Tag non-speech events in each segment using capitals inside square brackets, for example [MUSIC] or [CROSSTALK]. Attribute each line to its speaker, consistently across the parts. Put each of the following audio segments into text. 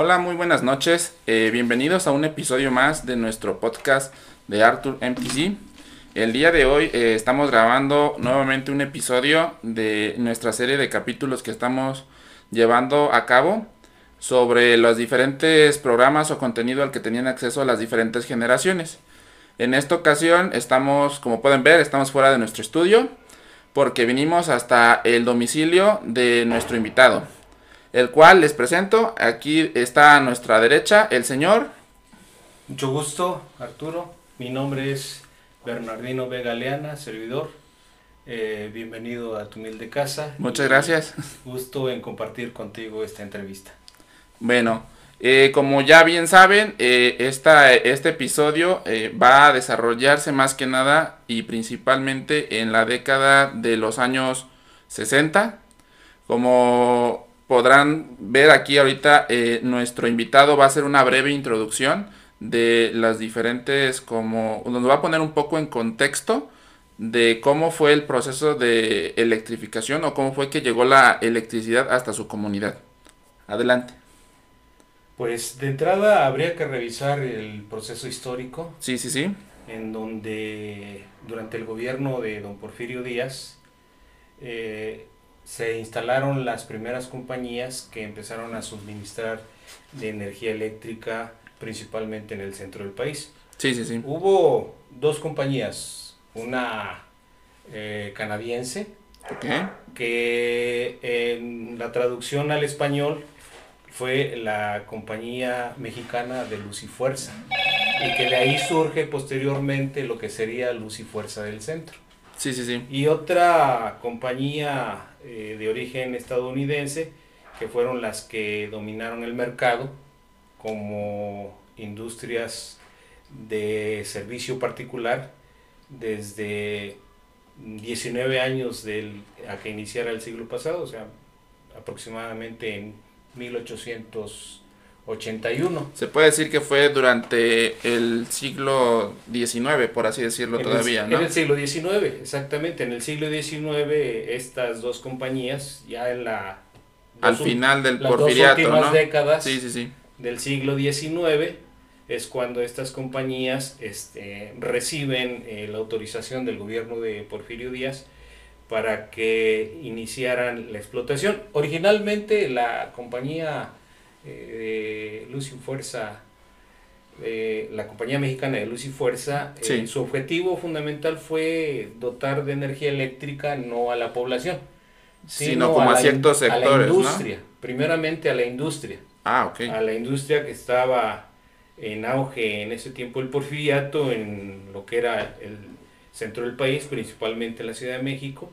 Speaker 1: Hola, muy buenas noches. Eh, bienvenidos a un episodio más de nuestro podcast de Arthur MTC. El día de hoy eh, estamos grabando nuevamente un episodio de nuestra serie de capítulos que estamos llevando a cabo sobre los diferentes programas o contenido al que tenían acceso las diferentes generaciones. En esta ocasión estamos, como pueden ver, estamos fuera de nuestro estudio porque vinimos hasta el domicilio de nuestro invitado, el cual les presento. Aquí está a nuestra derecha el señor.
Speaker 2: Mucho gusto, Arturo. Mi nombre es Bernardino Vega Leana, servidor. Eh, bienvenido a tu humilde casa.
Speaker 1: Muchas gracias.
Speaker 2: Gusto en compartir contigo esta entrevista.
Speaker 1: Bueno, eh, como ya bien saben, eh, este episodio va a desarrollarse más que nada y principalmente en la década de los años 60. Como podrán ver aquí ahorita, nuestro invitado va a hacer una breve introducción de las diferentes, como nos va a poner un poco en contexto de cómo fue el proceso de electrificación o cómo fue que llegó la electricidad hasta su comunidad. Adelante.
Speaker 2: Pues de entrada habría que revisar el proceso histórico.
Speaker 1: Sí, sí, sí.
Speaker 2: En donde durante el gobierno de don Porfirio Díaz eh, se instalaron las primeras compañías que empezaron a suministrar de energía eléctrica principalmente en el centro del país.
Speaker 1: Sí, sí, sí.
Speaker 2: Hubo dos compañías, una eh, canadiense, que en la traducción al español fue la compañía mexicana de Luz y Fuerza y que de ahí surge posteriormente lo que sería Luz y Fuerza del Centro.
Speaker 1: Sí, sí, sí.
Speaker 2: Y otra compañía eh, de origen estadounidense que fueron las que dominaron el mercado como industrias de servicio particular desde 19 años del, a que iniciara el siglo pasado, o sea, aproximadamente en 1881.
Speaker 1: Se puede decir que fue durante el siglo XIX, por así decirlo todavía,
Speaker 2: ¿no? En el siglo XIX, exactamente. En el siglo XIX estas dos compañías, ya en la...
Speaker 1: Al final del las porfiriato,
Speaker 2: dos últimas décadas del siglo XIX, es cuando estas compañías este, reciben eh, la autorización del gobierno de Porfirio Díaz para que iniciaran la explotación. Originalmente la compañía eh, de Luz y Fuerza, eh, la compañía mexicana de Luz y Fuerza, eh, su objetivo fundamental fue dotar de energía eléctrica no a la población,
Speaker 1: sino, como a, ciertos sectores. A
Speaker 2: la industria, primeramente a la industria.
Speaker 1: Ah, ok.
Speaker 2: A la industria que estaba en auge en ese tiempo el porfiriato, en lo que era el centro del país, principalmente en la Ciudad de México,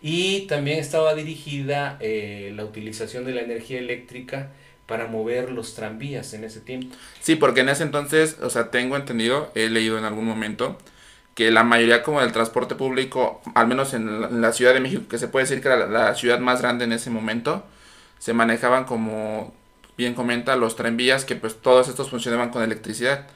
Speaker 2: y también estaba dirigida eh, la utilización de la energía eléctrica para mover los tranvías en ese tiempo.
Speaker 1: Sí, porque en ese entonces, o sea, tengo entendido, he leído en algún momento, que la mayoría como del transporte público, al menos en la, Ciudad de México, que se puede decir que era la, ciudad más grande en ese momento, se manejaban como, bien comenta, los tranvías, que pues todos estos funcionaban con electricidad.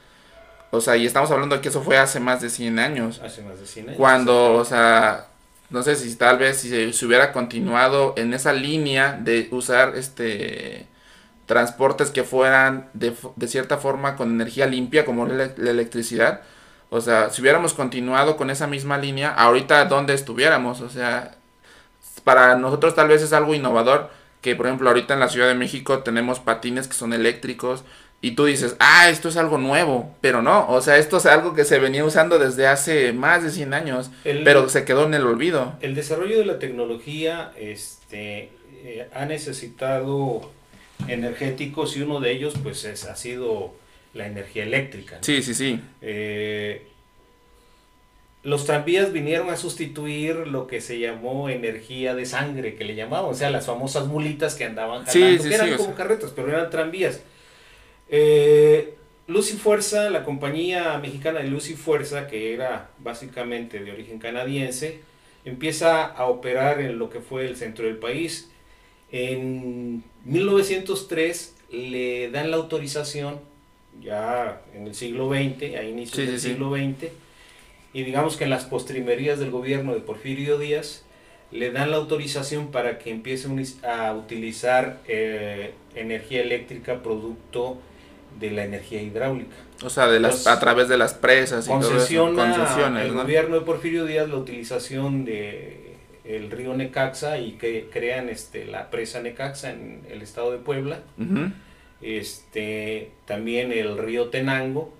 Speaker 1: O sea, y estamos hablando de que eso fue hace más de 100 años.
Speaker 2: Hace más de 100 años.
Speaker 1: Cuando, o sea, no sé si tal vez si se, hubiera continuado en esa línea de usar este transportes que fueran de, cierta forma con energía limpia como la, electricidad. O sea, si hubiéramos continuado con esa misma línea, ahorita dónde estuviéramos. O sea, para nosotros tal vez es algo innovador que, por ejemplo, ahorita en la Ciudad de México tenemos patines que son eléctricos, y tú dices, ah, esto es algo nuevo, pero no, o sea, esto es algo que se venía usando desde hace más de 100 años, pero se quedó en el olvido.
Speaker 2: El desarrollo de la tecnología este, eh, ha necesitado energéticos y uno de ellos pues es, ha sido la energía eléctrica.
Speaker 1: Sí, sí, sí.
Speaker 2: Eh, los tranvías vinieron a sustituir lo que se llamó energía de sangre, que le llamaban, o sea, las famosas mulitas que andaban jalando, que eran como carretas, pero eran tranvías. Eh, Luz y Fuerza, la compañía mexicana de Luz y Fuerza, que era básicamente de origen canadiense, empieza a operar en lo que fue el centro del país. En 1903 le dan la autorización, ya en el siglo XX, a inicios del siglo XX, y digamos que en las postrimerías del gobierno de Porfirio Díaz, le dan la autorización para que empiece a utilizar eh, energía eléctrica producto de la energía hidráulica.
Speaker 1: O sea, de las, a través de las presas y
Speaker 2: concesiona todo el gobierno de Porfirio Díaz la utilización de el río Necaxa y que crean este la presa Necaxa en el estado de Puebla. Este también el río Tenango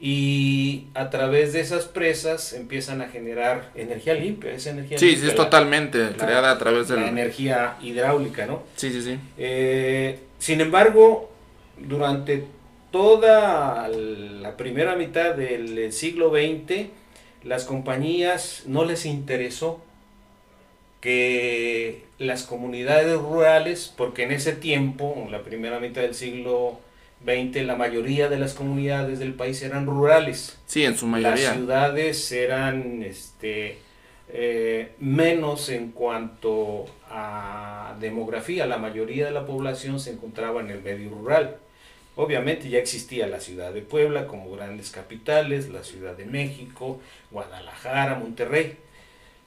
Speaker 2: y a través de esas presas empiezan a generar energía limpia, esa energía
Speaker 1: sí, Sí, es totalmente creada a través de
Speaker 2: la energía hidráulica, ¿no?
Speaker 1: Sí, sí, sí.
Speaker 2: Eh, sin embargo, durante toda la primera mitad del siglo XX, las compañías no les interesó que las comunidades rurales, porque en ese tiempo, en la primera mitad del siglo 20, la mayoría de las comunidades del país eran rurales.
Speaker 1: Sí, en su mayoría.
Speaker 2: Las ciudades eran este, eh, menos en cuanto a demografía. La mayoría de la población se encontraba en el medio rural. Obviamente ya existía la ciudad de Puebla como grandes capitales, la Ciudad de México, Guadalajara, Monterrey.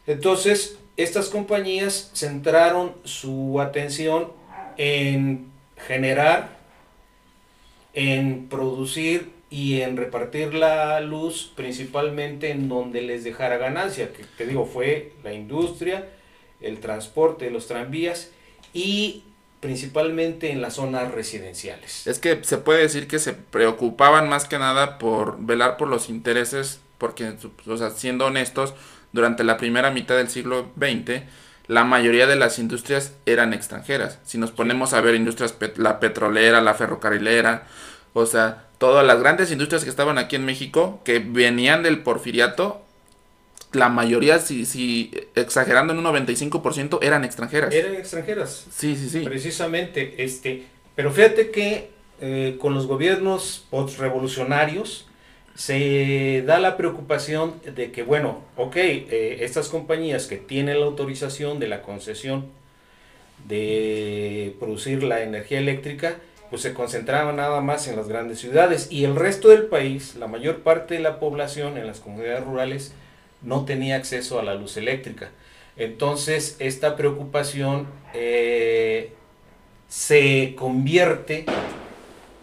Speaker 2: Entonces, estas compañías centraron su atención en generar en producir y en repartir la luz principalmente en donde les dejara ganancia, que te digo fue la industria, el transporte, los tranvías y principalmente en las zonas residenciales.
Speaker 1: Es que se puede decir que se preocupaban más que nada por velar por los intereses, porque, o sea, siendo honestos, durante la primera mitad del siglo XX, la mayoría de las industrias eran extranjeras. Si nos ponemos a ver industrias, la petrolera, la ferrocarrilera, o sea, todas las grandes industrias que estaban aquí en México, que venían del porfiriato, la mayoría, si, si exagerando en un 95%, eran extranjeras.
Speaker 2: Eran extranjeras.
Speaker 1: Sí, sí, sí.
Speaker 2: Precisamente, este, pero fíjate que eh, con los gobiernos revolucionarios se da la preocupación de que, bueno, ok, eh, estas compañías que tienen la autorización de la concesión de producir la energía eléctrica, pues se concentraban nada más en las grandes ciudades y el resto del país, la mayor parte de la población en las comunidades rurales no tenía acceso a la luz eléctrica. Entonces esta preocupación eh, se convierte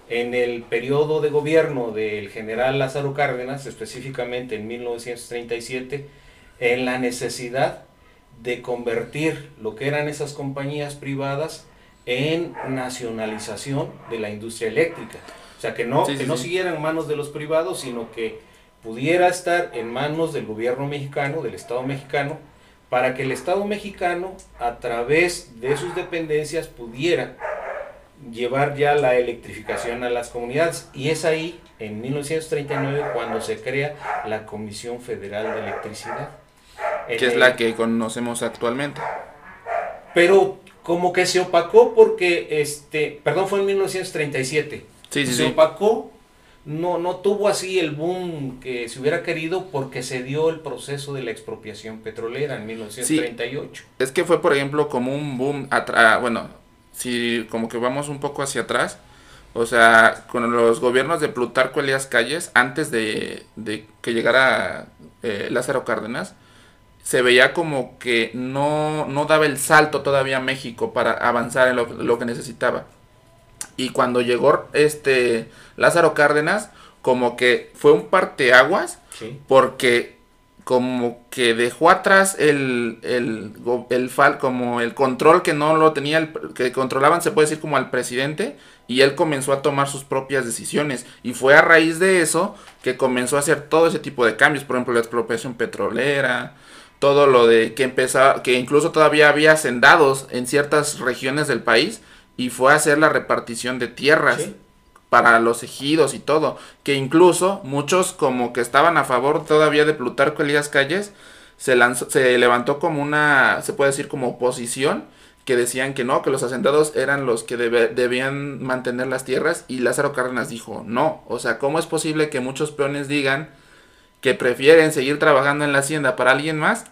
Speaker 2: en el periodo de gobierno del general Lázaro Cárdenas, específicamente en 1937, en la necesidad de convertir lo que eran esas compañías privadas en nacionalización de la industria eléctrica. O sea, que no, que no siguiera en manos de los privados, sino que pudiera estar en manos del gobierno mexicano, del Estado mexicano, para que el Estado mexicano, a través de sus dependencias, pudiera llevar ya la electrificación a las comunidades. Y es ahí, en 1939, cuando se crea la Comisión Federal de Electricidad.
Speaker 1: Que es la que conocemos actualmente.
Speaker 2: Pero como que se opacó porque, este, perdón, fue en 1937. Sí, sí, se opacó, no, no tuvo así el boom que se hubiera querido porque se dio el proceso de la expropiación petrolera en 1938.
Speaker 1: es que fue, por ejemplo, como un boom, bueno, si como que vamos un poco hacia atrás, o sea, con los gobiernos de Plutarco Elías Calles, antes de, que llegara eh, Lázaro Cárdenas, se veía como que no, no daba el salto todavía a México para avanzar en lo, que necesitaba. Y cuando llegó este Lázaro Cárdenas, como que fue un parteaguas, porque como que dejó atrás el, el, el, como el control que no lo tenía, el, que controlaban, se puede decir, como al presidente, y él comenzó a tomar sus propias decisiones. Y fue a raíz de eso que comenzó a hacer todo ese tipo de cambios, por ejemplo, la expropiación petrolera, todo lo de que empezaba, que incluso todavía había hacendados en ciertas regiones del país, y fue a hacer la repartición de tierras para los ejidos y todo, que incluso muchos como que estaban a favor todavía de Plutarco Elías Calles, se, lanzó, se levantó como una, se puede decir como oposición, que decían que no, que los hacendados eran los que debían mantener las tierras y Lázaro Cárdenas dijo, no, o sea, ¿cómo es posible que muchos peones digan que prefieren seguir trabajando en la hacienda para alguien más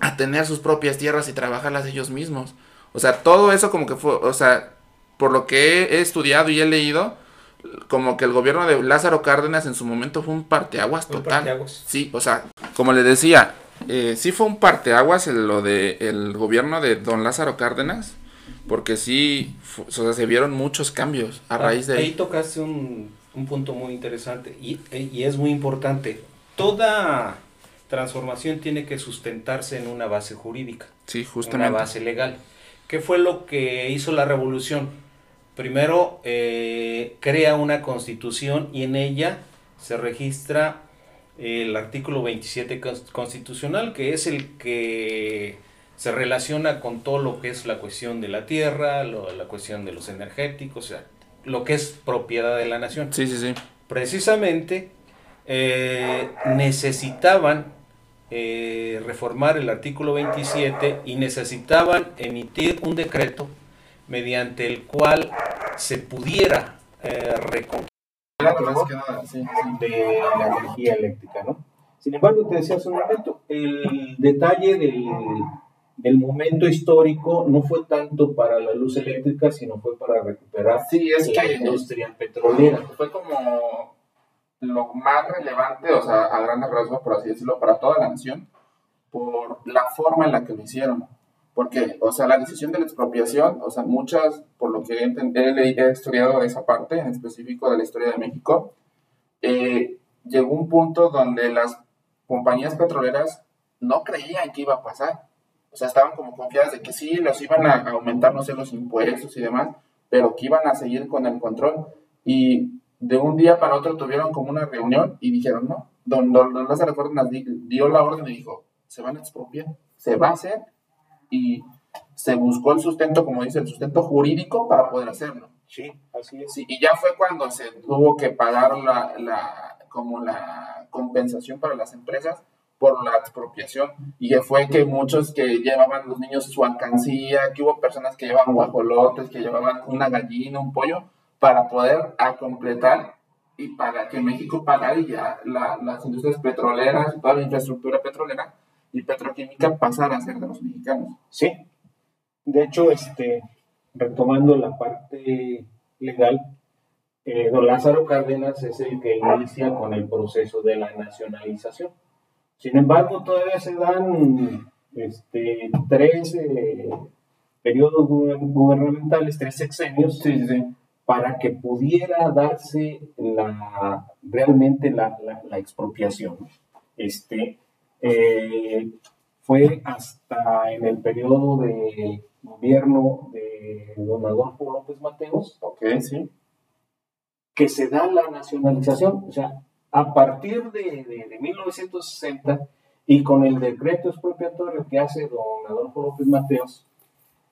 Speaker 1: a tener sus propias tierras y trabajarlas ellos mismos? O sea, todo eso como que fue, o sea, por lo que he estudiado y he leído, como que el gobierno de Lázaro Cárdenas en su momento fue un parteaguas total. Sí, o sea, como le decía, eh, sí fue un parteaguas lo de el gobierno de don Lázaro Cárdenas, porque sí, o sea, se vieron muchos cambios a raíz de
Speaker 2: ahí. Ahí tocaste un, un punto muy interesante y, y es muy importante. Toda transformación tiene que sustentarse en una base jurídica.
Speaker 1: Sí, justamente.
Speaker 2: Una base legal. ¿Qué fue lo que hizo la revolución? Primero eh, crea una constitución y en ella se registra el artículo 27 constitucional, que es el que se relaciona con todo lo que es la cuestión de la tierra, la cuestión de los energéticos, o sea, lo que es propiedad de la nación.
Speaker 1: Sí, sí, sí.
Speaker 2: Precisamente eh, necesitaban eh, reformar el artículo 27 y necesitaban emitir un decreto mediante el cual se pudiera eh, de la energía eléctrica, ¿no? Sin embargo, te decía hace un momento, el detalle del, del, momento histórico no fue tanto para la luz eléctrica, sino fue para recuperar
Speaker 1: sí, es
Speaker 2: la industria petrolera.
Speaker 1: Fue como lo más relevante, o sea, a grandes rasgos, por así decirlo, para toda la nación, por la forma en la que lo hicieron. Porque, o sea, la decisión de la expropiación, o sea, muchas, por lo que he, he estudiado esa parte, en específico de la historia de México, eh, llegó un punto donde las compañías petroleras no creían que iba a pasar. O sea, estaban como confiadas de que sí, los iban a aumentar, no sé, los impuestos y demás, pero que iban a seguir con el control. Y de un día para otro tuvieron como una reunión y dijeron, no, don, don, don Lázaro dio la orden y dijo, se van a expropiar, se va a hacer y se buscó el sustento, como dice, el sustento jurídico para poder hacerlo.
Speaker 2: Sí, así es.
Speaker 1: y ya fue cuando se tuvo que pagar la, la, como la compensación para las empresas por la expropiación y fue que muchos que llevaban los niños su alcancía, que hubo personas que llevaban guajolotes, que llevaban una gallina, un pollo, para poder a completar y para que México pagara y ya las industrias petroleras, toda la infraestructura petrolera y petroquímica pasara a ser de los mexicanos.
Speaker 2: Sí. De hecho, este, retomando la parte legal, eh, don Lázaro Cárdenas es el que inicia con el proceso de la nacionalización. Sin embargo, todavía se dan este, tres eh, periodos gubernamentales, tres sexenios, sí, sí, para que pudiera darse la, realmente la, la, expropiación. Este, eh, fue hasta en el periodo de gobierno de don Adolfo López Mateos
Speaker 1: okay, sí.
Speaker 2: que se da la nacionalización. O sea, a partir de, de, de 1960 y con el decreto expropiatorio que hace don Adolfo López Mateos,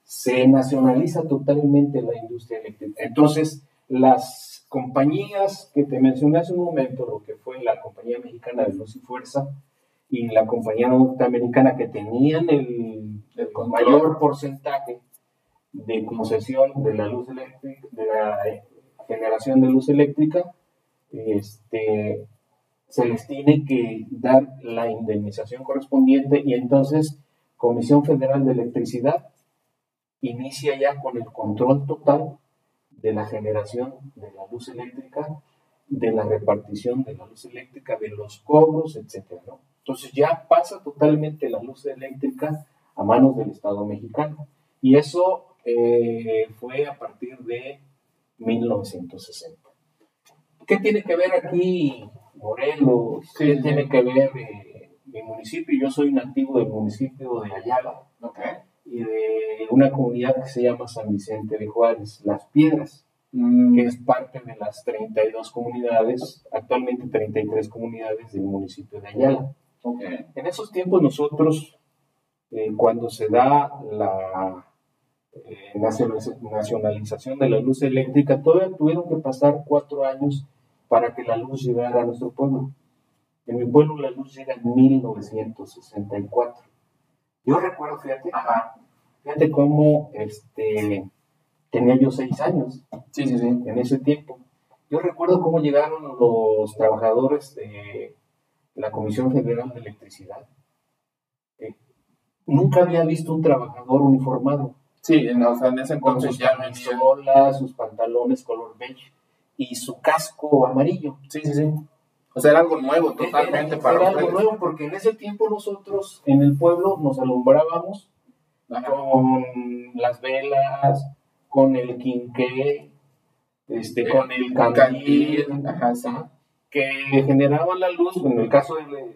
Speaker 2: se nacionaliza totalmente la industria eléctrica. Entonces, las compañías que te mencioné hace un momento, lo que fue la compañía mexicana de Luz y Fuerza y la compañía norteamericana que tenían el, mayor porcentaje de concesión de la luz eléctrica, de la generación de luz eléctrica, este, se les tiene que dar la indemnización correspondiente y entonces Comisión Federal de Electricidad inicia ya con el control total de la generación de la luz eléctrica, de la repartición de la luz eléctrica, de los cobros, etc. Entonces ya pasa totalmente la luz eléctrica a manos del Estado mexicano. Y eso eh, fue a partir de 1960. ¿Qué tiene que ver aquí Morelos? ¿Qué tiene que ver eh, mi municipio? Yo soy nativo del municipio de Ayala. Okay y de una comunidad que se llama San Vicente de Juárez, Las Piedras, mm. que es parte de las 32 comunidades, actualmente 33 comunidades del municipio de Ayala. En esos tiempos nosotros, eh, cuando se da la eh, nacionalización de la luz eléctrica, todavía tuvieron que pasar cuatro años para que la luz llegara a nuestro pueblo. En mi pueblo la luz llega en 1964. Yo recuerdo, fíjate, fíjate cómo este, tenía yo seis años.
Speaker 1: Sí, sí, sí.
Speaker 2: En ese tiempo. Yo recuerdo cómo llegaron los trabajadores de la Comisión Federal de Electricidad. Eh, nunca había visto un trabajador uniformado.
Speaker 1: Sí, en, o sea, en ese entonces
Speaker 2: ya sus sus pantalones color beige y su casco amarillo.
Speaker 1: Sí, sí, sí. O sea, era algo nuevo totalmente
Speaker 2: para Era algo nuevo porque en ese tiempo nosotros en el pueblo nos alumbrábamos con las velas, con el quinqué, este, con el candil, que generaban la luz, en el caso de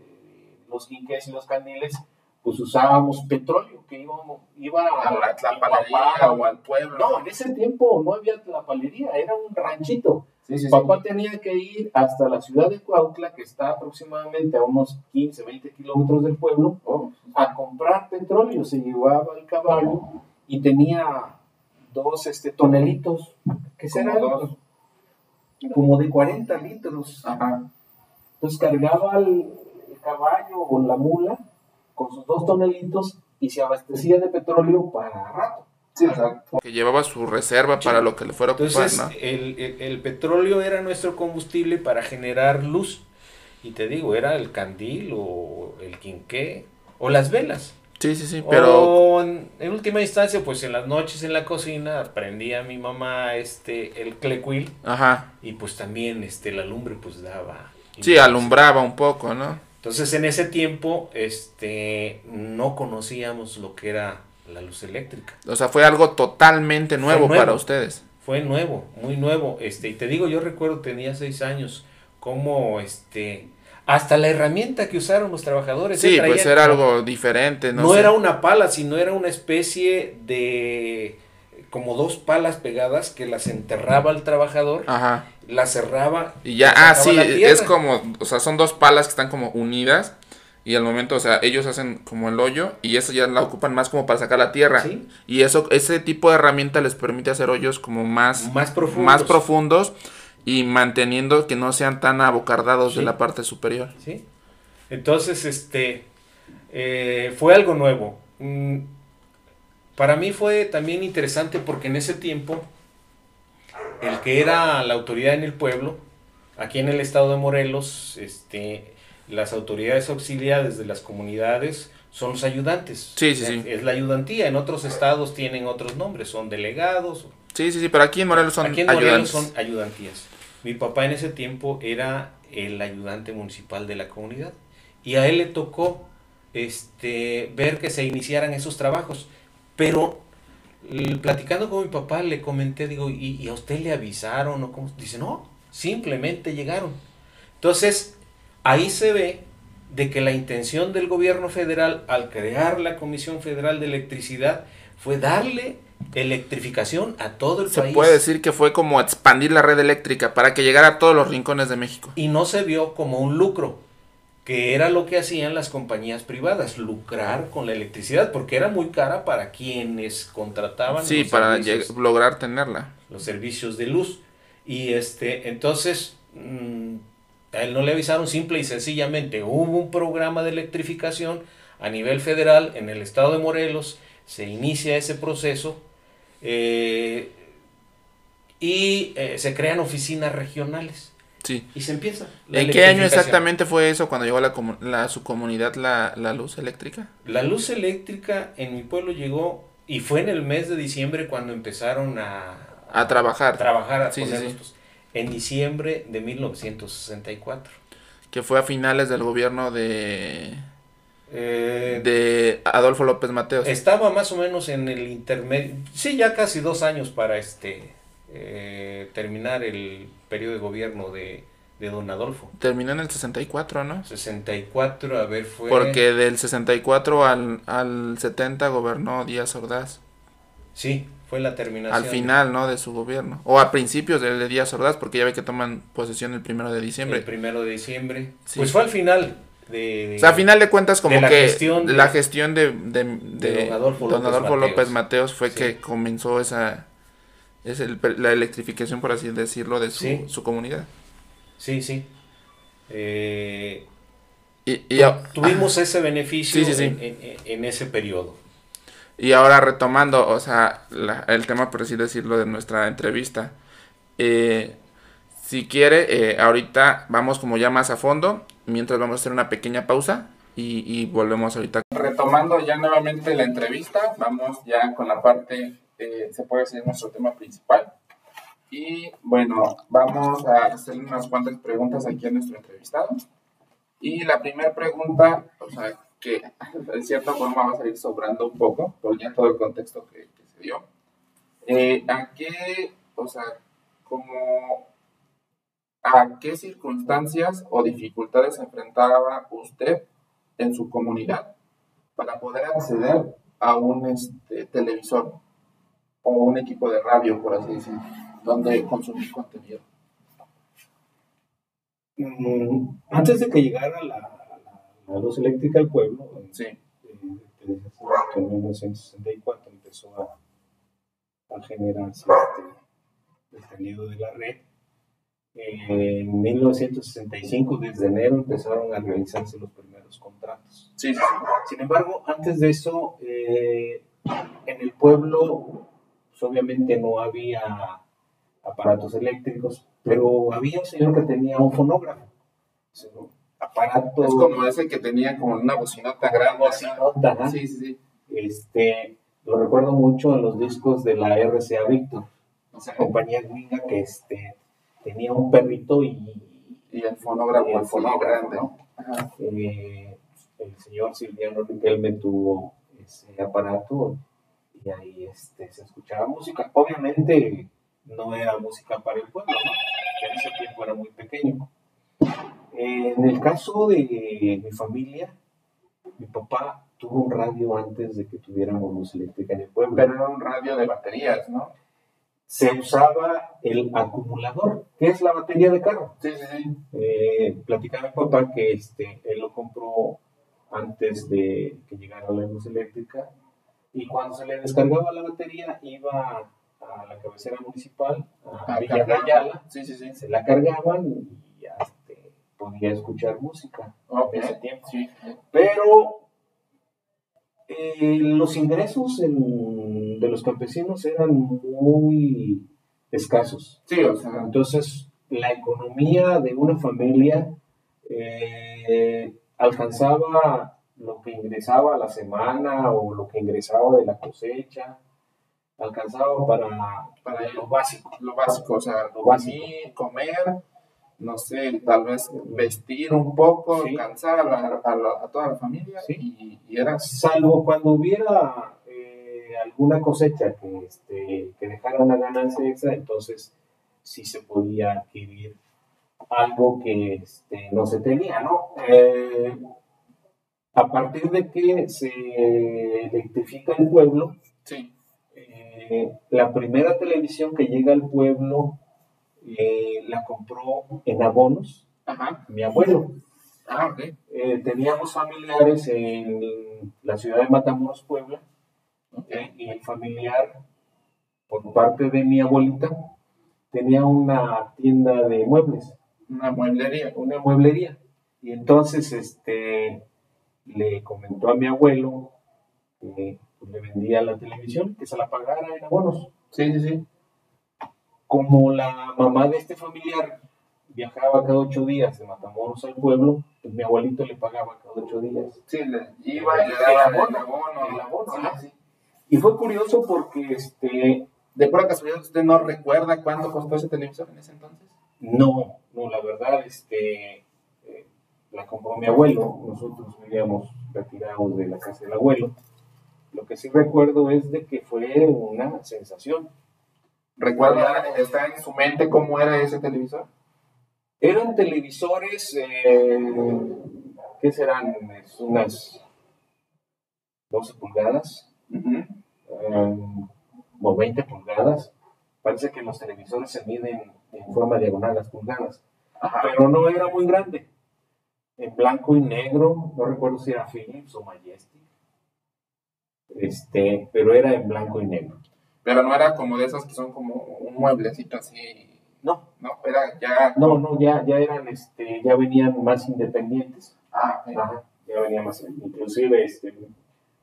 Speaker 2: los quinqués y los candiles, pues usábamos petróleo que iba, iba a,
Speaker 1: la tlapalería o al pueblo.
Speaker 2: No, en ese tiempo no había tlapalería, era un ranchito. Papá tenía que ir hasta la ciudad de Cuautla, que está aproximadamente a unos 15, 20 kilómetros del pueblo, oh. a comprar petróleo. Se llevaba el caballo y tenía dos este, tonelitos, que serán como de 40 litros. Entonces cargaba el, caballo o la mula con sus dos tonelitos y se abastecía de petróleo para rato.
Speaker 1: Sí, exacto. Que llevaba su reserva para lo que le fuera a ocupar,
Speaker 2: Entonces, el, el, petróleo era nuestro combustible para generar luz. Y te digo, era el candil o el quinqué o las velas.
Speaker 1: Sí, sí, sí, pero...
Speaker 2: en, última instancia, pues en las noches en la cocina aprendía mi mamá este, el clecuil.
Speaker 1: Ajá.
Speaker 2: Y pues también este, la lumbre pues daba...
Speaker 1: Sí, alumbraba un poco, ¿no?
Speaker 2: Entonces en ese tiempo este, no conocíamos lo que era la luz eléctrica.
Speaker 1: O sea, fue algo totalmente nuevo, para ustedes.
Speaker 2: Fue nuevo, muy nuevo. Este, y te digo, yo recuerdo, tenía seis años, como este, hasta la herramienta que usaron los trabajadores.
Speaker 1: Sí, pues era algo diferente.
Speaker 2: No, no era una pala, sino era una especie de como dos palas pegadas que las enterraba el trabajador,
Speaker 1: Ajá.
Speaker 2: las cerraba.
Speaker 1: Y ya, ah, sí, es como, o sea, son dos palas que están como unidas y al momento, o sea, ellos hacen como el hoyo y eso ya la ocupan más como para sacar la tierra. Y eso, ese tipo de herramienta les permite hacer hoyos como más,
Speaker 2: más profundos.
Speaker 1: Más profundos y manteniendo que no sean tan abocardados de la parte superior.
Speaker 2: Sí. Entonces, este, eh, fue algo nuevo. Mm, para mí fue también interesante porque en ese tiempo, el que era la autoridad en el pueblo, aquí en el estado de Morelos, este, las autoridades auxiliares de las comunidades son los ayudantes.
Speaker 1: Sí, sí, sí.
Speaker 2: Es la ayudantía. En otros estados tienen otros nombres, son delegados.
Speaker 1: Sí, sí, sí, pero aquí en Morelos son
Speaker 2: Aquí en Morelos son ayudantías. Mi papá en ese tiempo era el ayudante municipal de la comunidad y a él le tocó este ver que se iniciaran esos trabajos. Pero platicando con mi papá le comenté, digo, ¿y, y a usted le avisaron o cómo? Dice, no, simplemente llegaron. Entonces, ahí se ve de que la intención del gobierno federal al crear la Comisión Federal de Electricidad fue darle electrificación a todo el país.
Speaker 1: Se puede decir que fue como expandir la red eléctrica para que llegara a todos los rincones de México.
Speaker 2: Y no se vio como un lucro, que era lo que hacían las compañías privadas, lucrar con la electricidad, porque era muy cara para quienes contrataban.
Speaker 1: Sí, para lograr tenerla.
Speaker 2: Los servicios de luz. Y este, entonces, mm, a él no le avisaron simple y sencillamente. Hubo un programa de electrificación a nivel federal en el estado de Morelos, se inicia ese proceso eh, y eh, se crean oficinas regionales.
Speaker 1: Sí.
Speaker 2: Y se empieza.
Speaker 1: ¿En qué año exactamente fue eso cuando llegó a la, la, su comunidad la, la, luz eléctrica?
Speaker 2: La luz eléctrica en mi pueblo llegó y fue en el mes de diciembre cuando empezaron a,
Speaker 1: a, trabajar.
Speaker 2: trabajar, a sí, sí, en diciembre de 1964.
Speaker 1: Que fue a finales del gobierno de... Eh, de Adolfo López Mateos.
Speaker 2: Estaba más o menos en el intermedio, sí, ya casi dos años para este eh, terminar el periodo de gobierno de, de don Adolfo.
Speaker 1: Terminó en el 64, ¿no?
Speaker 2: 64, a ver, fue...
Speaker 1: Porque del 64 al, al 70 gobernó Díaz Ordaz.
Speaker 2: Sí, fue la terminación.
Speaker 1: Al final, ¿no? De su gobierno. O a principios de, Díaz Ordaz, porque ya ve que toman posesión el primero de diciembre.
Speaker 2: El primero de diciembre. Pues fue al final. De,
Speaker 1: o sea, a final de cuentas, como la que gestión de, la gestión de, don Adolfo, López, Mateos fue que comenzó esa. Es la electrificación, por así decirlo, de su, su comunidad.
Speaker 2: Sí, sí. Eh, y, tuvimos ese beneficio en ese periodo.
Speaker 1: Y ahora retomando, o sea, el tema, por así decirlo, de nuestra entrevista. Eh, si quiere, eh, ahorita vamos como ya más a fondo, mientras vamos a hacer una pequeña pausa y, volvemos ahorita. Retomando ya nuevamente la entrevista, vamos ya con la parte, eh, se puede decir, nuestro tema principal. Y bueno, vamos a hacer unas cuantas preguntas aquí a nuestro entrevistado. Y la primera pregunta, o sea, que de cierta forma va a salir sobrando un poco, por ya todo el contexto que, se dio. Eh, ¿A qué, o sea, como, a qué circunstancias o dificultades enfrentaba usted en su comunidad para poder acceder a un este, televisor o un equipo de radio, por así decirlo, donde consumir contenido?
Speaker 2: Mm, antes de que llegara la, la luz eléctrica al pueblo, sí. Eh, en 1964 empezó a, a generarse este, el tendido de la red. En 1965, desde enero, empezaron a realizarse los primeros contratos. Sí. Sin embargo, antes de eso, eh, en el pueblo, pues, obviamente no había aparatos eléctricos, pero había un señor que tenía un fonógrafo
Speaker 1: aparato. Es como ese que tenía como una bocinota grande.
Speaker 2: Bocinota, Sí, sí, sí. Este, lo recuerdo mucho en los discos de la RCA Victor, esa compañía gringa que este, tenía un perrito y.
Speaker 1: Y el fonógrafo, el fonógrafo grande. ¿no?
Speaker 2: Eh, el señor Silviano Riquelme tuvo ese aparato y ahí este, se escuchaba música. Obviamente no era música para el pueblo, ¿no? que en ese tiempo era muy pequeño. En el caso de mi familia, mi papá tuvo un radio antes de que tuviéramos luz eléctrica en el pueblo.
Speaker 1: Pero era un radio de baterías, ¿no?
Speaker 2: Se usaba el acumulador, que es la batería de carro.
Speaker 1: Sí, sí, sí.
Speaker 2: Eh, platicaba mi papá que este, él lo compró antes de que llegara la luz eléctrica y cuando se le descargaba la batería iba a la cabecera municipal, a, Villa sí, sí, sí. se la cargaban y ya podía escuchar música en ese tiempo. Pero eh, los ingresos de los campesinos eran muy escasos.
Speaker 1: Sí, o sea.
Speaker 2: Entonces, la economía de una familia eh, alcanzaba lo que ingresaba a la semana o lo que ingresaba de la cosecha, alcanzaba para,
Speaker 1: para lo básico. Lo básico, o sea, lo básico. comer no sé, tal vez vestir un poco, cansar a, a, toda la familia y, era...
Speaker 2: Salvo cuando hubiera eh, alguna cosecha que, este, que dejara una ganancia extra, entonces sí se podía adquirir algo que este, no se tenía, ¿no? Eh, a partir de que se electrifica el pueblo, eh, la primera televisión que llega al pueblo eh, la compró en abonos mi abuelo.
Speaker 1: Ah,
Speaker 2: eh, teníamos familiares en la ciudad de Matamoros, Puebla, y el familiar, por parte de mi abuelita, tenía una tienda de muebles.
Speaker 1: Una mueblería.
Speaker 2: Una mueblería. Y entonces este, le comentó a mi abuelo que pues, le vendía la televisión, que se la pagara en abonos.
Speaker 1: Sí, sí, sí
Speaker 2: como la mamá de este familiar viajaba cada ocho días de Matamoros al pueblo, pues mi abuelito le pagaba cada ocho días.
Speaker 1: Sí, le iba y le daba el abono. El abono,
Speaker 2: sí, Y fue curioso porque, este...
Speaker 1: ¿De pura casualidad usted no recuerda cuánto costó ese televisor en ese entonces?
Speaker 2: No, no, la verdad, este... Eh, la compró mi abuelo, nosotros vivíamos retirados de la casa del abuelo. Lo que sí recuerdo es de que fue una sensación
Speaker 1: ¿Recuerda, está en su mente cómo era ese televisor?
Speaker 2: Eran televisores, eh, ¿qué serán? Unas 12 pulgadas, um, o 20 pulgadas. Parece que los televisores se miden en forma diagonal las pulgadas, pero no era muy grande. En blanco y negro, no recuerdo si era Philips o Majestic, este, pero era en blanco y negro.
Speaker 1: Pero no era como de esas que son como un mueblecito así.
Speaker 2: No.
Speaker 1: No, era ya.
Speaker 2: No, no, ya, ya eran, este, ya venían más independientes.
Speaker 1: Ah,
Speaker 2: ya venían más. Inclusive, este,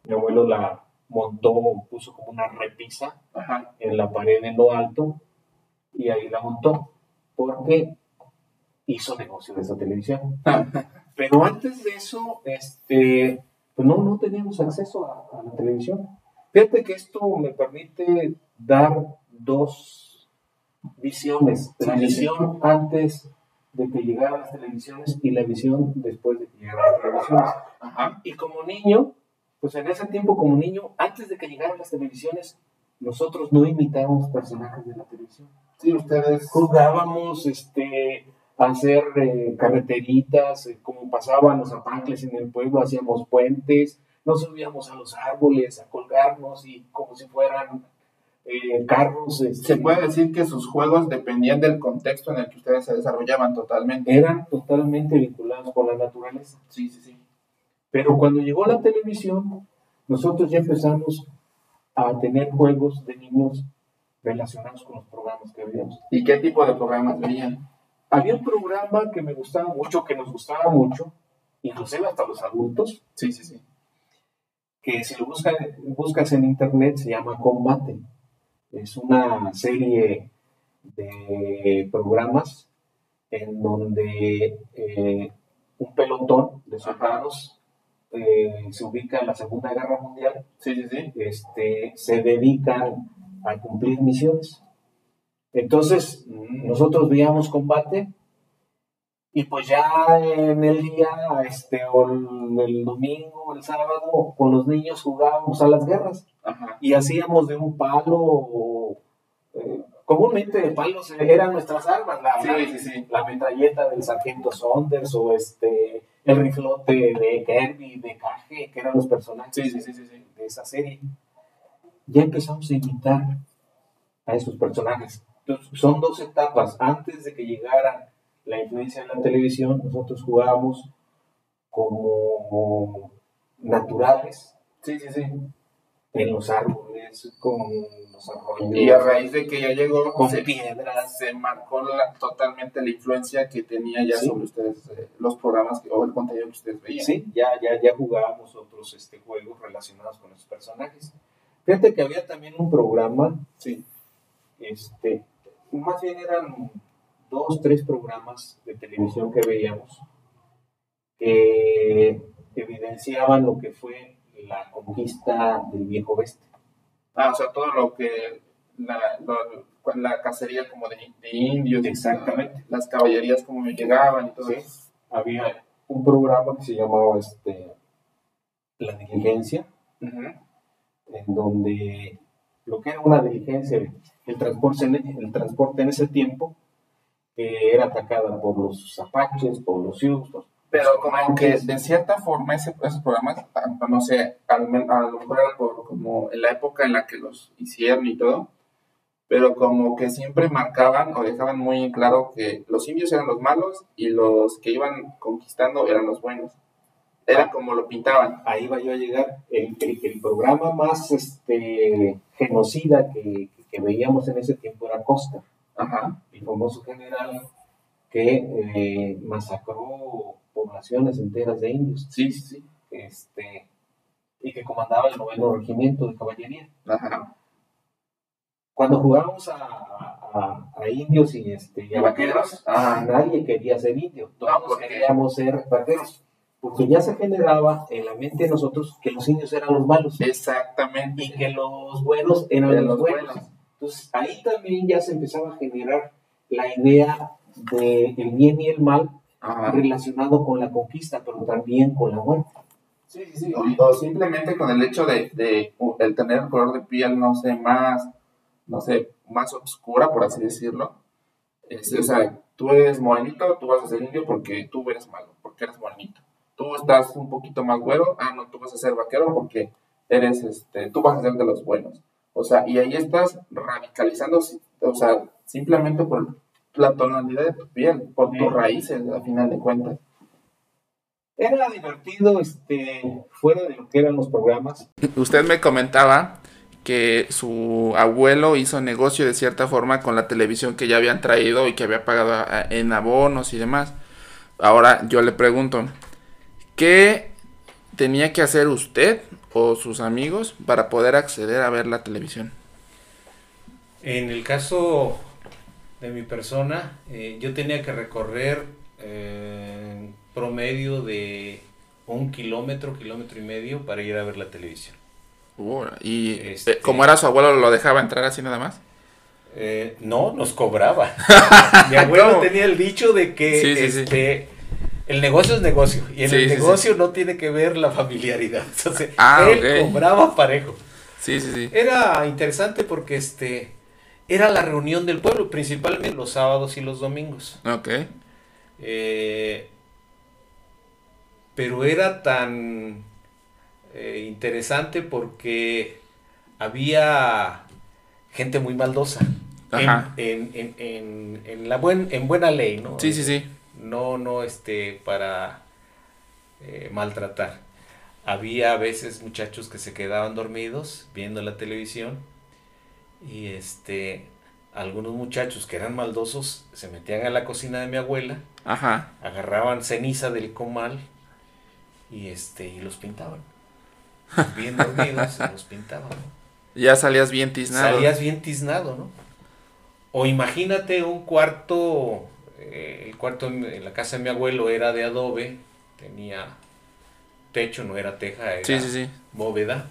Speaker 2: mi abuelo la montó, puso como una repisa en la pared en lo alto y ahí la montó porque hizo negocio de esa televisión. [LAUGHS] Pero antes de eso, este, pues no, no teníamos acceso a la televisión. Fíjate que esto me permite dar dos visiones. La visión antes de que llegaran las televisiones y la visión después de que llegaran las televisiones. Y como niño, pues en ese tiempo como niño, antes de que llegaran las televisiones, nosotros no imitábamos personajes de la televisión.
Speaker 1: Sí, ustedes
Speaker 2: jugábamos este, a hacer eh, carreteritas, eh, como pasaban los apangles en el pueblo, hacíamos puentes, nos subíamos a los árboles a colgarnos y como si fueran eh, carros.
Speaker 1: Este, se puede decir que sus juegos dependían del contexto en el que ustedes se desarrollaban totalmente.
Speaker 2: Eran totalmente vinculados con la naturaleza.
Speaker 1: Sí, sí, sí.
Speaker 2: Pero cuando llegó la televisión, nosotros ya empezamos a tener juegos de niños relacionados con los programas que veíamos.
Speaker 1: ¿Y qué tipo de programas veían?
Speaker 2: Había un programa que me gustaba mucho, que nos gustaba mucho, inclusive hasta los adultos.
Speaker 1: Sí, sí, sí.
Speaker 2: Que si lo buscas, buscas en internet se llama Combate. Es una serie de programas en donde eh, un pelotón de soldados eh, se ubica en la Segunda Guerra Mundial.
Speaker 1: Sí, sí, sí.
Speaker 2: Este, se dedican a cumplir misiones. Entonces, nosotros veíamos combate y pues ya en el día, este, o el, domingo, el sábado, con los niños jugábamos a las guerras. Y hacíamos de un palo, eh, comúnmente de palos eran nuestras armas, la, la, metralleta del sargento Saunders o este, el riflote de Kirby, de Cage, que eran los personajes de esa serie. Ya empezamos a imitar a esos personajes. Entonces, son dos etapas. Antes de que llegara la influencia en la televisión, nosotros jugábamos como naturales.
Speaker 1: Sí, sí, sí.
Speaker 2: En los árboles, con los arroyos.
Speaker 1: Y a raíz de que ya llegó,
Speaker 2: con piedras.
Speaker 1: Se marcó totalmente la influencia que tenía ya sobre ustedes, eh, los programas o el contenido que ustedes veían.
Speaker 2: Sí, ya, ya, ya jugábamos otros este, juegos relacionados con los personajes. Fíjate que había también un programa,
Speaker 1: sí.
Speaker 2: este, más bien eran dos, tres programas de televisión que veíamos que evidenciaban lo que fue la conquista del viejo oeste.
Speaker 1: Ah, o sea, todo lo que la, la cacería como de, indios,
Speaker 2: exactamente,
Speaker 1: las caballerías como llegaban y todo eso.
Speaker 2: Había un programa que se llamaba este La Diligencia, en donde lo que era una diligencia, el transporte, el transporte en ese tiempo, era atacada por los apaches, por los sioux.
Speaker 1: Pero como que de cierta forma ese, esos programas, no sé, a lo mejor era por como en la época en la que los hicieron y todo, pero como que siempre marcaban o dejaban muy en claro que los indios eran los malos y los que iban conquistando eran los buenos. Era como lo pintaban.
Speaker 2: Ahí va yo a llegar. El, el, programa más este, genocida que, que, veíamos en ese tiempo era Costa.
Speaker 1: Ajá.
Speaker 2: El famoso general que eh, masacró poblaciones enteras de indios.
Speaker 1: Sí, sí, sí.
Speaker 2: Este, y que comandaba el noveno regimiento de caballería.
Speaker 1: Ajá.
Speaker 2: Cuando jugábamos a, a, a, indios y, este, y a vaqueros, nadie quería ser indio. Todos queríamos ser vaqueros porque ya se generaba en la mente de nosotros que los indios eran los malos.
Speaker 1: Exactamente.
Speaker 2: Y que los buenos eran los, buenos. Entonces ahí también ya se empezaba a generar la idea del el bien y el mal relacionado con la conquista, pero también con la muerte.
Speaker 1: Sí, sí, sí. O, simplemente con el hecho de, de, el tener un color de piel, no sé, más, no sé, más oscura, por así decirlo. Este, o sea, tú eres morenito, tú vas a ser indio porque tú eres malo, porque eres morenito tú estás un poquito más güero, ah, no, tú vas a ser vaquero porque eres, este, tú vas a ser de los buenos. O sea, y ahí estás radicalizando, o sea, simplemente por la tonalidad de tu piel, por tus raíces, a final de cuentas.
Speaker 2: Era divertido, este, fuera de lo que eran los programas.
Speaker 1: Usted me comentaba que su abuelo hizo negocio de cierta forma con la televisión que ya habían traído y que había pagado en abonos y demás. Ahora yo le pregunto, ¿Qué tenía que hacer usted o sus amigos para poder acceder a ver la televisión?
Speaker 2: En el caso de mi persona, eh, yo tenía que recorrer eh, promedio de un kilómetro, kilómetro y medio para ir a ver la televisión.
Speaker 1: ¿Y este, como era su abuelo, lo dejaba entrar así nada más?
Speaker 2: Eh, no, nos cobraba. [LAUGHS] Mi abuelo tenía el dicho de que este, el negocio es negocio y en el negocio no tiene que ver la familiaridad. [LAUGHS] Entonces, ah, él cobraba parejo.
Speaker 1: Sí, sí, sí.
Speaker 2: Era interesante porque este era la reunión del pueblo, principalmente los sábados y los domingos.
Speaker 1: Ok.
Speaker 2: Eh, pero era tan eh, interesante porque había gente muy maldosa. En, en, en, en, la buen, en buena ley, ¿no?
Speaker 1: Sí, sí, sí.
Speaker 2: No, no, este, para eh, maltratar. Había a veces muchachos que se quedaban dormidos viendo la televisión y este, algunos muchachos que eran maldosos se metían a la cocina de mi abuela,
Speaker 1: Ajá.
Speaker 2: agarraban ceniza del comal y este, y los pintaban. [LAUGHS] Bien dormidos, los pintaban.
Speaker 1: Ya salías bien tiznado.
Speaker 2: Salías bien tiznado, ¿no? O imagínate un cuarto, eh, el cuarto en, la casa de mi abuelo era de adobe, tenía techo, no era teja, era bóveda,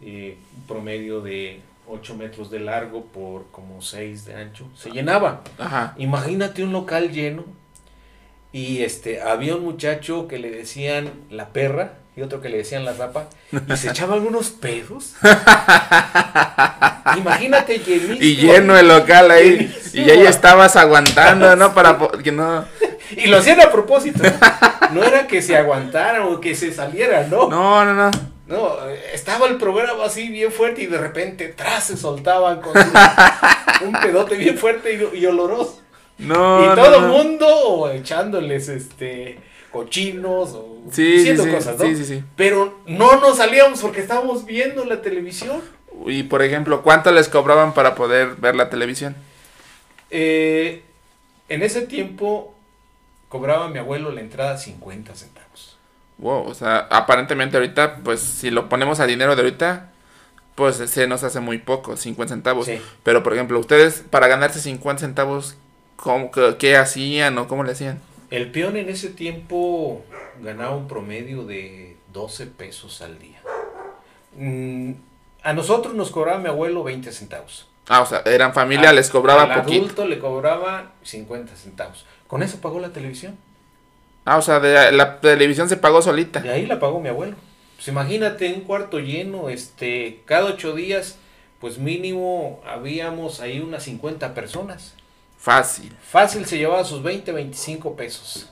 Speaker 2: y un promedio de 8 metros de largo por como 6 de ancho, se llenaba. Imagínate un local lleno y este había un muchacho que le decían la perra y otro que le decían la rapa y se echaba algunos pedos. [LAUGHS] Imagínate llenísimo.
Speaker 1: Y lleno el local ahí. [LAUGHS] Y ahí estabas aguantando, ¿no? [LAUGHS] Para que no.
Speaker 2: Y lo hacían a propósito. No era que se aguantaran o que se salieran, ¿no?
Speaker 1: No, no, no.
Speaker 2: No, estaba el programa así bien fuerte y de repente tras se soltaban con [LAUGHS] un pedote bien fuerte y, oloroso. No. Y todo el mundo echándoles este cochinos o
Speaker 1: diciendo cosas, ¿no? Sí, sí, sí.
Speaker 2: Pero no nos salíamos porque estábamos viendo la televisión.
Speaker 1: Y por ejemplo, ¿cuánto les cobraban para poder ver la televisión?
Speaker 2: Eh, en ese tiempo cobraba mi abuelo la entrada 50 centavos.
Speaker 1: Wow, o sea, aparentemente ahorita, pues si lo ponemos a dinero de ahorita, pues se nos hace muy poco, 50 centavos. Pero por ejemplo, ustedes para ganarse 50 centavos, ¿cómo, qué, hacían o cómo le hacían?
Speaker 2: El peón en ese tiempo ganaba un promedio de 12 pesos al día. Mm, a nosotros nos cobraba mi abuelo 20 centavos.
Speaker 1: Ah, o sea, eran familia, les cobraba
Speaker 2: al adulto le cobraba 50 centavos. Con eso pagó la televisión.
Speaker 1: Ah, o sea, de, la televisión se pagó solita.
Speaker 2: De ahí la pagó mi abuelo. Pues imagínate un cuarto lleno, este, cada ocho días, pues mínimo habíamos ahí unas 50 personas.
Speaker 1: Fácil.
Speaker 2: Fácil se llevaba sus 20, 25 pesos.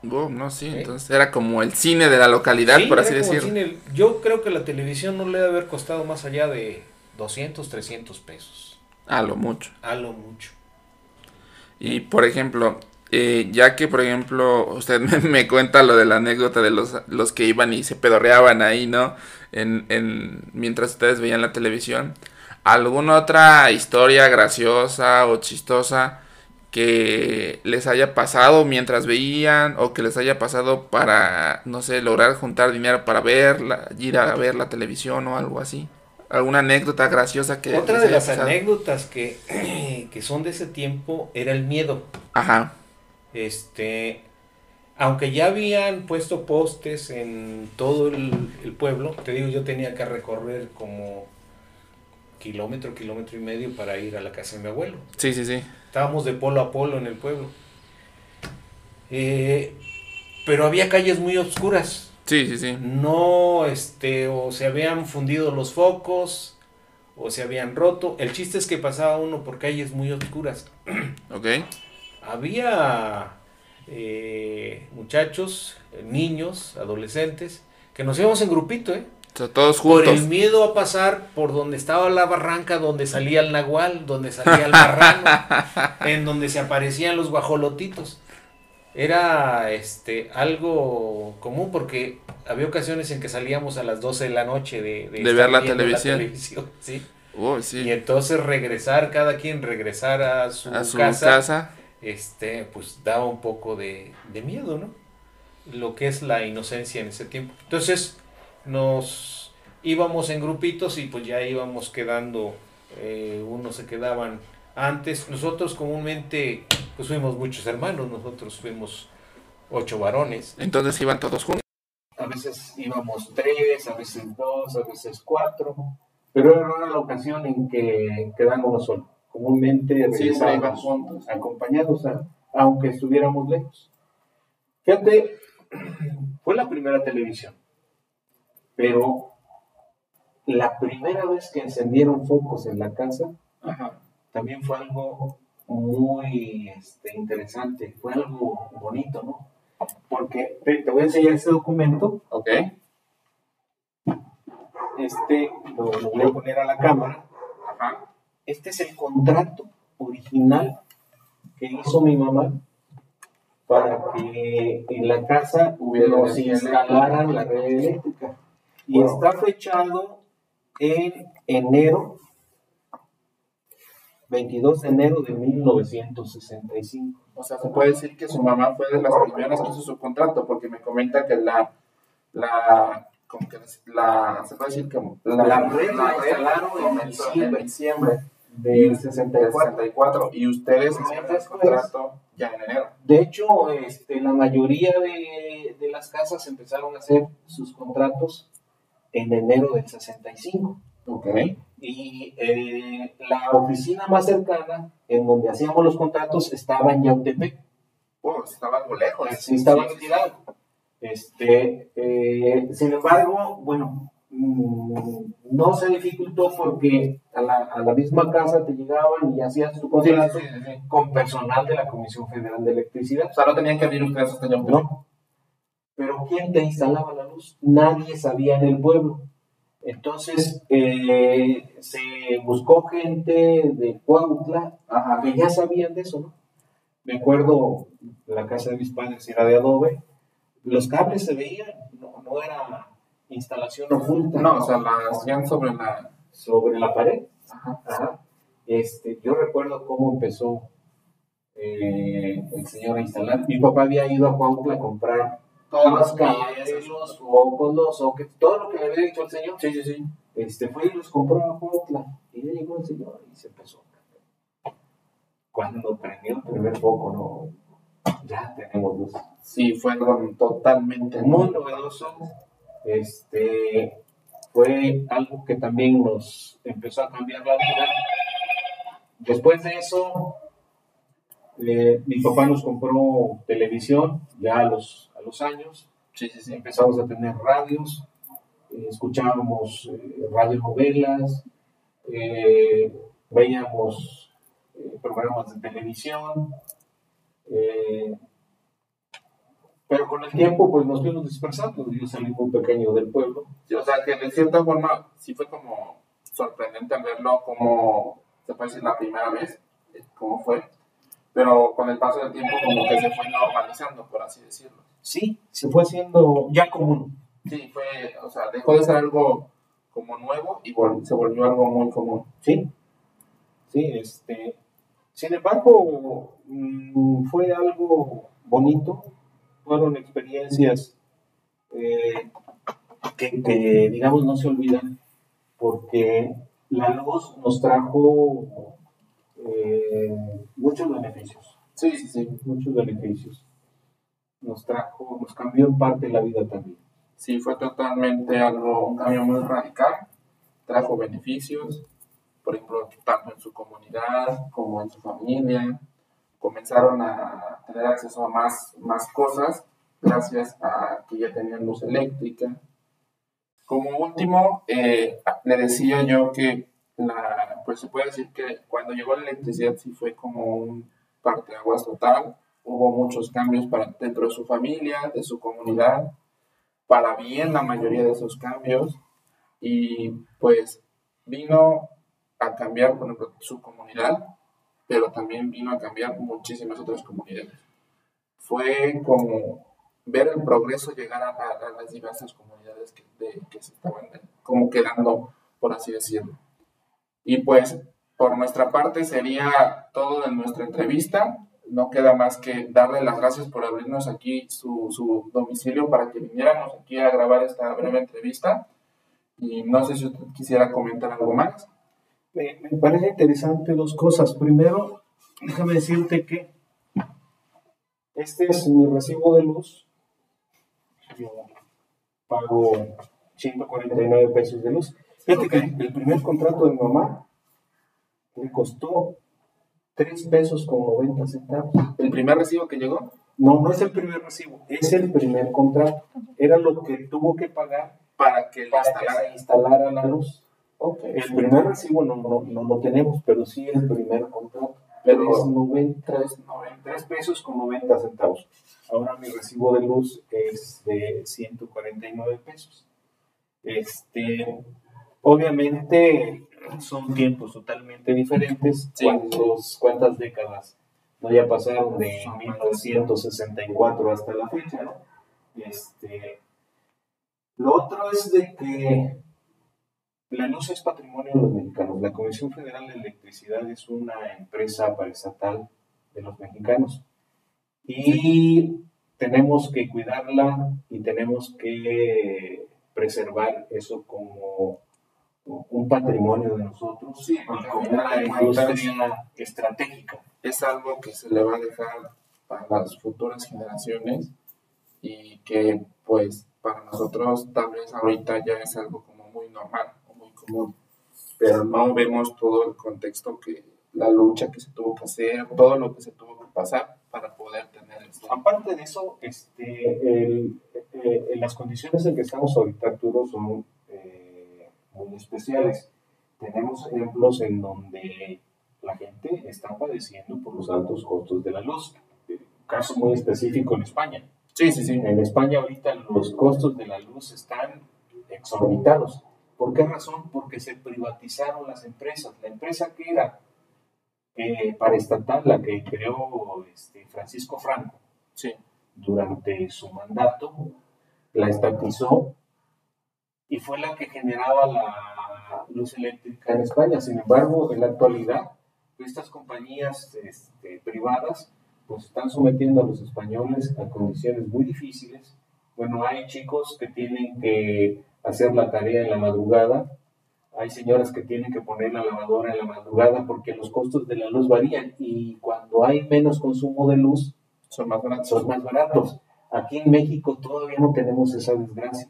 Speaker 1: no, sí, entonces era como el cine de la localidad, por así decirlo.
Speaker 2: Yo creo que la televisión no le debe haber costado más allá de 200, 300 pesos.
Speaker 1: A lo mucho.
Speaker 2: A lo mucho.
Speaker 1: Y por ejemplo, eh, ya que, por ejemplo, usted [LAUGHS] me, cuenta lo de la anécdota de los, los que iban y se pedorreaban ahí, ¿no? En, en, mientras ustedes veían la televisión. ¿Alguna otra historia graciosa o chistosa que les haya pasado mientras veían o que les haya pasado para, no sé, lograr juntar dinero para verla, ir a ver la televisión o algo así? ¿Alguna anécdota graciosa que...
Speaker 2: Otra de las anécdotas que, [CLEARS THROAT] que son de ese tiempo era el miedo.
Speaker 1: Ajá.
Speaker 2: Este, aunque ya habían puesto postes en todo el, pueblo, te digo, yo tenía que recorrer como kilómetro, kilómetro y medio para ir a la casa de mi abuelo.
Speaker 1: Sí, sí, sí.
Speaker 2: Estábamos de polo a polo en el pueblo. Eh, pero había calles muy oscuras.
Speaker 1: Sí, sí, sí.
Speaker 2: No, este, o se habían fundido los focos, o se habían roto. El chiste es que pasaba uno por calles muy oscuras. [CLEARS THROAT]
Speaker 1: ok
Speaker 2: había eh, muchachos, niños, adolescentes, que nos íbamos en grupito, ¿eh?
Speaker 1: todos juntos.
Speaker 2: Por el miedo a pasar por donde estaba la barranca, donde salía el nahual, donde salía el marrano, [LAUGHS] en donde se aparecían los guajolotitos. Era este algo común porque había ocasiones en que salíamos a las 12 de la noche de,
Speaker 1: ver la televisión. [LAUGHS]
Speaker 2: ¿sí? Y entonces regresar, cada quien regresar a su, a su casa este, pues daba un poco de, miedo, ¿no? Lo que es la inocencia en ese tiempo. Entonces, nos íbamos en grupitos y pues ya íbamos quedando, eh, unos se quedaban antes. Nosotros comúnmente, pues fuimos muchos hermanos, nosotros fuimos ocho varones.
Speaker 1: Entonces iban todos juntos.
Speaker 2: A veces íbamos tres, a veces dos, a veces cuatro, pero era la ocasión en que quedamos solo. comúnmente
Speaker 1: juntos,
Speaker 2: acompañados, aunque estuviéramos lejos. Fíjate, fue la primera televisión, pero la primera vez que encendieron focos en la casa también fue algo muy este, interesante, fue algo bonito, ¿no? Porque te, voy a enseñar este documento.
Speaker 1: Ok.
Speaker 2: Este lo, voy a poner a la cámara. Este es el contrato original que hizo mi mamá para que en la casa nos instalaran la red eléctrica. Y está fechado en enero 22 de enero de 1965. O
Speaker 1: sea, se puede decir que su mamá fue de las primeras que hizo su contrato, porque me comenta que la, la, como que la, se puede decir como,
Speaker 2: la, la red la instalaron en diciembre,
Speaker 1: diciembre del 64, y ustedes hicieron el contrato ya en enero.
Speaker 2: De hecho, este, la mayoría de, de las casas empezaron a hacer sus contratos en enero del 65.
Speaker 1: Okay.
Speaker 2: Y eh, la oficina más cercana, en donde hacíamos los contratos, estaba en Yautepec.
Speaker 1: Oh, estaba algo lejos.
Speaker 2: Sí, estaba retirado. Este, eh, sin embargo, bueno, mm, no se dificultó porque a la, a la, misma casa te llegaban y hacías tu contrato con personal de la Comisión Federal de Electricidad.
Speaker 1: O sea, no tenían que abrir ustedes hasta Yautepec.
Speaker 2: No. Pero ¿quién te instalaba la luz? Nadie sabía en el pueblo. Entonces, eh, se buscó gente de Cuautla que ya sabían de eso, ¿no? Me acuerdo, la casa de mis padres era de adobe, los cables se veían, no, no era instalación oculta.
Speaker 1: No, o sea, la hacían sobre la...
Speaker 2: Sobre la pared. Ajá. Este, yo recuerdo cómo empezó eh, el señor a instalar. Mi papá había ido a Cuautla a comprar todos los cables, los focos, los sockets, todo lo que le había dicho el señor.
Speaker 1: Sí, sí, sí.
Speaker 2: Este, fue y los compró a. Y ya llegó el señor y se empezó. Cuando prendió el primer foco, no, ya tenemos luz.
Speaker 1: Sí, fue algo totalmente
Speaker 2: muy novedoso. Este, fue algo que también nos empezó a cambiar la vida. Después de eso, eh, mi papá nos compró televisión ya a los, los años.
Speaker 1: Sí, sí, sí.
Speaker 2: Empezamos a tener radios, eh, escuchábamos eh, radionovelas, eh, veíamos programas de televisión. pero con el tiempo, pues nos fuimos dispersando. Yo salí muy pequeño del pueblo.
Speaker 1: o sea, que de cierta forma sí fue como sorprendente verlo como, se puede decir, la primera vez, cómo fue pero con el paso del tiempo como que se fue normalizando, por así decirlo.
Speaker 2: Sí, se fue haciendo ya común.
Speaker 1: Sí, fue, o sea, dejó de ser algo como nuevo y se volvió algo muy común.
Speaker 2: Sí, sí, este, sin embargo, mm, fue algo bonito, fueron experiencias eh, que, que, digamos, no se olvidan, porque la luz nos trajo eh, muchos beneficios.
Speaker 1: Sí, sí, sí.
Speaker 2: Muchos beneficios. Nos trajo, nos cambió en parte la vida también.
Speaker 1: Sí, fue totalmente algo, un cambio muy radical. Trajo beneficios, por ejemplo, tanto en su comunidad como en su familia. Comenzaron a tener acceso a más, más cosas gracias a que ya tenían luz eléctrica. Como último, eh, le decía yo que la, pues se puede decir que cuando llegó la electricidad sí fue como un parteaguas total. Hubo muchos cambios para, dentro de su familia, de su comunidad, para bien la mayoría de esos cambios. Y pues vino a cambiar, por ejemplo, su comunidad, pero también vino a cambiar muchísimas otras comunidades. Fue como ver el progreso llegar a, las diversas comunidades que, que se estaban como quedando, por así decirlo. Y pues por nuestra parte sería todo de nuestra entrevista. No queda más que darle las gracias por abrirnos aquí su, su domicilio para que viniéramos aquí a grabar esta breve entrevista. Y no sé si usted quisiera comentar algo más.
Speaker 2: Me, me parece interesante dos cosas. Primero, déjame decirte que este es mi recibo de luz. Yo pago 149 pesos de luz. Fíjate que el primer contrato de mi mamá le costó 3 pesos con 90 centavos.
Speaker 1: ¿El primer recibo que llegó?
Speaker 2: No, no es el primer recibo, es el primer contrato. Era lo que tuvo que pagar
Speaker 1: para que,
Speaker 2: para se instalara la luz. El primer recibo no, no, no, lo tenemos, pero sí el primer contrato. Pero es 90, 93 pesos con 90 centavos. Ahora mi recibo de luz es de 149 pesos. Este, obviamente son tiempos totalmente diferentes. ¿Cuántas décadas? No ya pasaron de 1964 hasta la fecha, ¿no? Este, lo otro es de que la luz es patrimonio de los mexicanos. La Comisión Federal de Electricidad es una empresa paraestatal de los mexicanos. Y tenemos que cuidarla y tenemos que preservar eso como un patrimonio de nosotros
Speaker 1: sí, como una industria estratégica.
Speaker 2: Es algo que se le va a dejar para las futuras generaciones y que pues para nosotros tal vez ahorita ya es algo como muy normal o muy común, pero no vemos todo el contexto que la lucha que se tuvo que hacer, todo lo que se tuvo que pasar para poder tener esto. Aparte de eso, este, el, eh, las condiciones en que estamos ahorita, Arturo, son eh, muy especiales. Tenemos ejemplos en donde la gente está padeciendo por los altos costos de la luz. Un caso muy específico en España.
Speaker 1: Sí, sí, sí.
Speaker 2: En España ahorita los costos de la luz están exorbitados. ¿Por qué razón? Porque se privatizaron las empresas. La empresa que era eh, paraestatal, la que creó este, Francisco Franco
Speaker 1: sí.
Speaker 2: durante su mandato, la estatizó y fue la que generaba la luz eléctrica en España. Sin embargo, en la actualidad, estas compañías este, privadas pues están sometiendo a los españoles a condiciones muy difíciles. Bueno, hay chicos que tienen que hacer la tarea en la madrugada, hay señoras que tienen que poner la lavadora en la madrugada porque los costos de la luz varían y cuando hay menos consumo de luz
Speaker 1: son más baratos.
Speaker 2: Son más baratos. Aquí en México todavía no tenemos esa desgracia,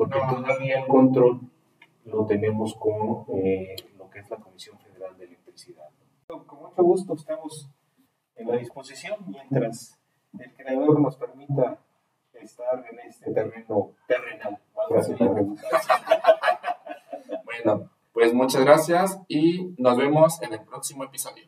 Speaker 2: porque todavía el control lo tenemos con eh, lo que es la Comisión Federal de Electricidad. Con mucho gusto estamos en la disposición mientras el creador nos permita estar en este terreno terrenal.
Speaker 1: bueno, pues muchas gracias y nos vemos en el próximo episodio.